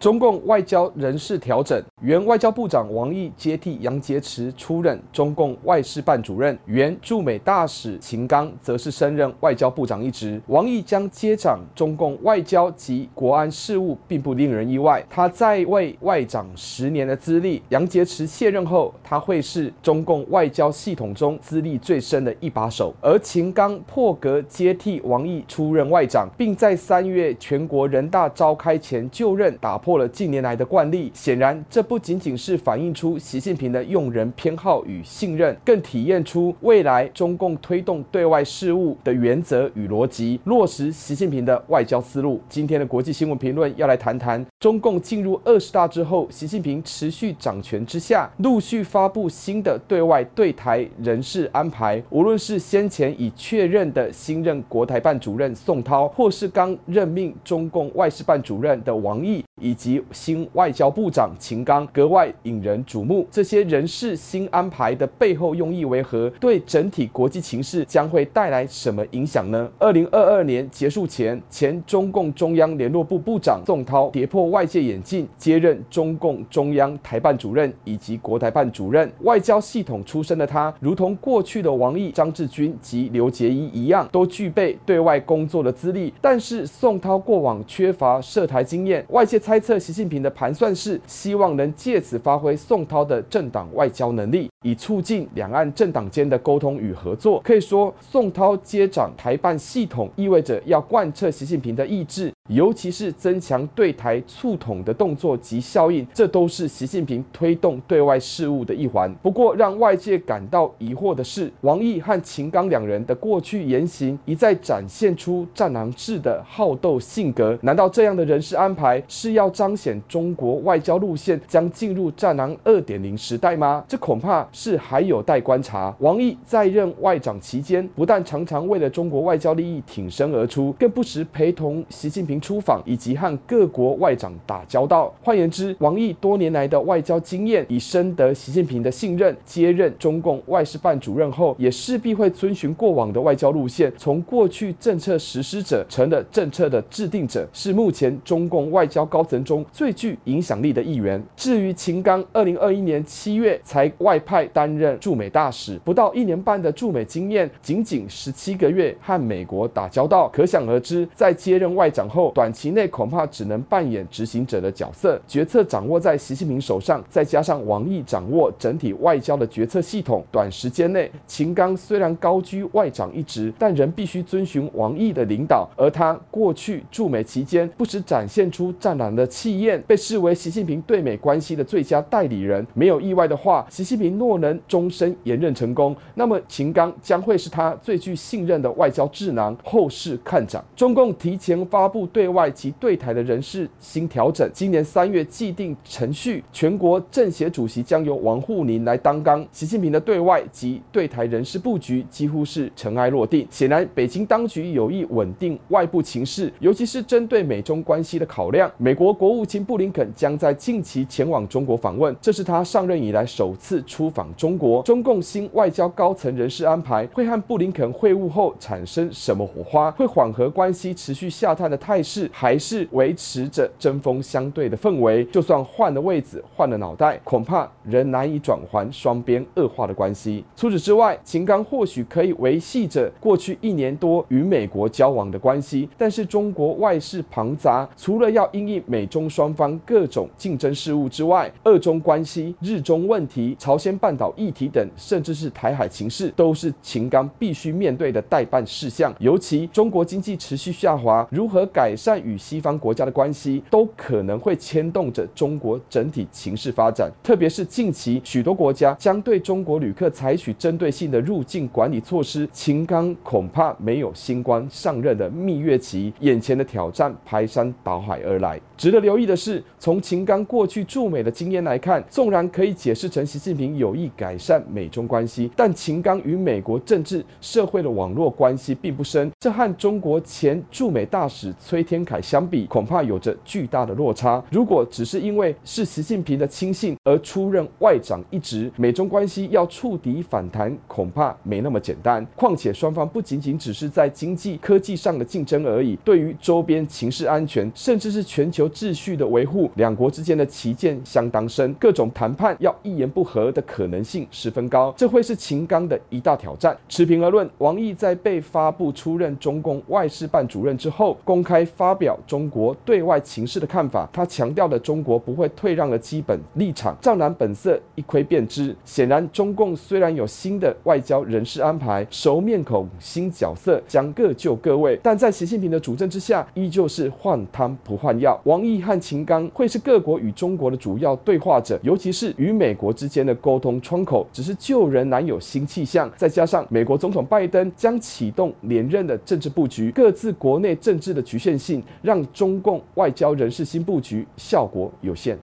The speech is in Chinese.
中共外交人事调整，原外交部长王毅接替杨洁篪出任中共外事办主任，原驻美大使秦刚则是升任外交部长一职。王毅将接掌中共外交及国安事务，并不令人意外。他在位外长十年的资历，杨洁篪卸任后，他会是中共外交系统中资历最深的一把手。而秦刚破格接替王毅出任外长，并在三月全国人大召开前就任，打破。破了近年来的惯例，显然这不仅仅是反映出习近平的用人偏好与信任，更体现出未来中共推动对外事务的原则与逻辑，落实习近平的外交思路。今天的国际新闻评论要来谈谈，中共进入二十大之后，习近平持续掌权之下，陆续发布新的对外对台人事安排，无论是先前已确认的新任国台办主任宋涛，或是刚任命中共外事办主任的王毅，以及新外交部长秦刚格外引人瞩目。这些人事新安排的背后用意为何？对整体国际情势将会带来什么影响呢？二零二二年结束前，前中共中央联络部部长宋涛跌破外界眼镜，接任中共中央台办主任以及国台办主任。外交系统出身的他，如同过去的王毅、张志军及刘结一一样，都具备对外工作的资历。但是宋涛过往缺乏涉台经验，外界猜测习近平的盘算是希望能借此发挥宋涛的政党外交能力，以促进两岸政党间的沟通与合作。可以说，宋涛接掌台办系统，意味着要贯彻习近平的意志。尤其是增强对台促统的动作及效应，这都是习近平推动对外事务的一环。不过，让外界感到疑惑的是，王毅和秦刚两人的过去言行一再展现出战狼式的好斗性格。难道这样的人事安排是要彰显中国外交路线将进入战狼二点零时代吗？这恐怕是还有待观察。王毅在任外长期间，不但常常为了中国外交利益挺身而出，更不时陪同习近平。出访以及和各国外长打交道，换言之，王毅多年来的外交经验已深得习近平的信任。接任中共外事办主任后，也势必会遵循过往的外交路线，从过去政策实施者成了政策的制定者，是目前中共外交高层中最具影响力的一员。至于秦刚，二零二一年七月才外派担任驻美大使，不到一年半的驻美经验，仅仅十七个月和美国打交道，可想而知，在接任外长后。短期内恐怕只能扮演执行者的角色，决策掌握在习近平手上，再加上王毅掌握整体外交的决策系统，短时间内，秦刚虽然高居外长一职，但仍必须遵循王毅的领导。而他过去驻美期间，不时展现出战狼的气焰，被视为习近平对美关系的最佳代理人。没有意外的话，习近平若能终身延任成功，那么秦刚将会是他最具信任的外交智囊。后市看涨，中共提前发布。对外及对台的人事新调整，今年三月既定程序，全国政协主席将由王沪宁来担纲。习近平的对外及对台人事布局几乎是尘埃落定。显然，北京当局有意稳定外部情势，尤其是针对美中关系的考量。美国国务卿布林肯将在近期前往中国访问，这是他上任以来首次出访中国。中共新外交高层人事安排会和布林肯会晤后产生什么火花？会缓和关系持续下探的态势？还是维持着针锋相对的氛围？就算换了位置，换了脑袋，恐怕仍难以转圜双边恶化的关系。除此之外，秦刚或许可以维系着过去一年多与美国交往的关系，但是中国外事庞杂，除了要因应美中双方各种竞争事务之外，俄中关系、日中问题、朝鲜半岛议题等，甚至是台海情势，都是秦刚必须面对的待办事项。尤其中国经济持续下滑，如何改善与西方国家的关系，都可能会牵动着中国整体情势发展。特别是近期许多国家将对中国旅客采取针对性的入境管理措施，秦刚恐怕没有新官上任的蜜月期，眼前的挑战排山倒海而来。值得留意的是，从秦刚过去驻美的经验来看，纵然可以解释成习近平有意改善美中关系，但秦刚与美国政治社会的网络关系并不深，这和中国前驻美大使崔天凯相比，恐怕有着巨大的落差。如果只是因为是习近平的亲信而出任外长一职，美中关系要触底反弹，恐怕没那么简单。况且双方不仅仅只是在经济科技上的竞争而已，对于周边情势安全，甚至是全球秩序的维护，两国之间的旗舰相当深，各种谈判要一言不合的可能性十分高，这会是秦刚的一大挑战。持平而论，王毅在被发布出任中共外事办主任之后，公开发表中国对外情势的看法，他强调了中国不会退让的基本立场。赵南本色一窥便知，显然中共虽然有新的外交人事安排，熟面孔、新角色将各就各位，但在习近平的主政之下，依旧是换汤不换药。王毅和秦刚会是各国与中国的主要对话者，尤其是与美国之间的沟通窗口。只是旧人难有新气象，再加上美国总统拜登将启动连任的政治布局，各自国内政治的局限性，让中共外交人城市新布局效果有限。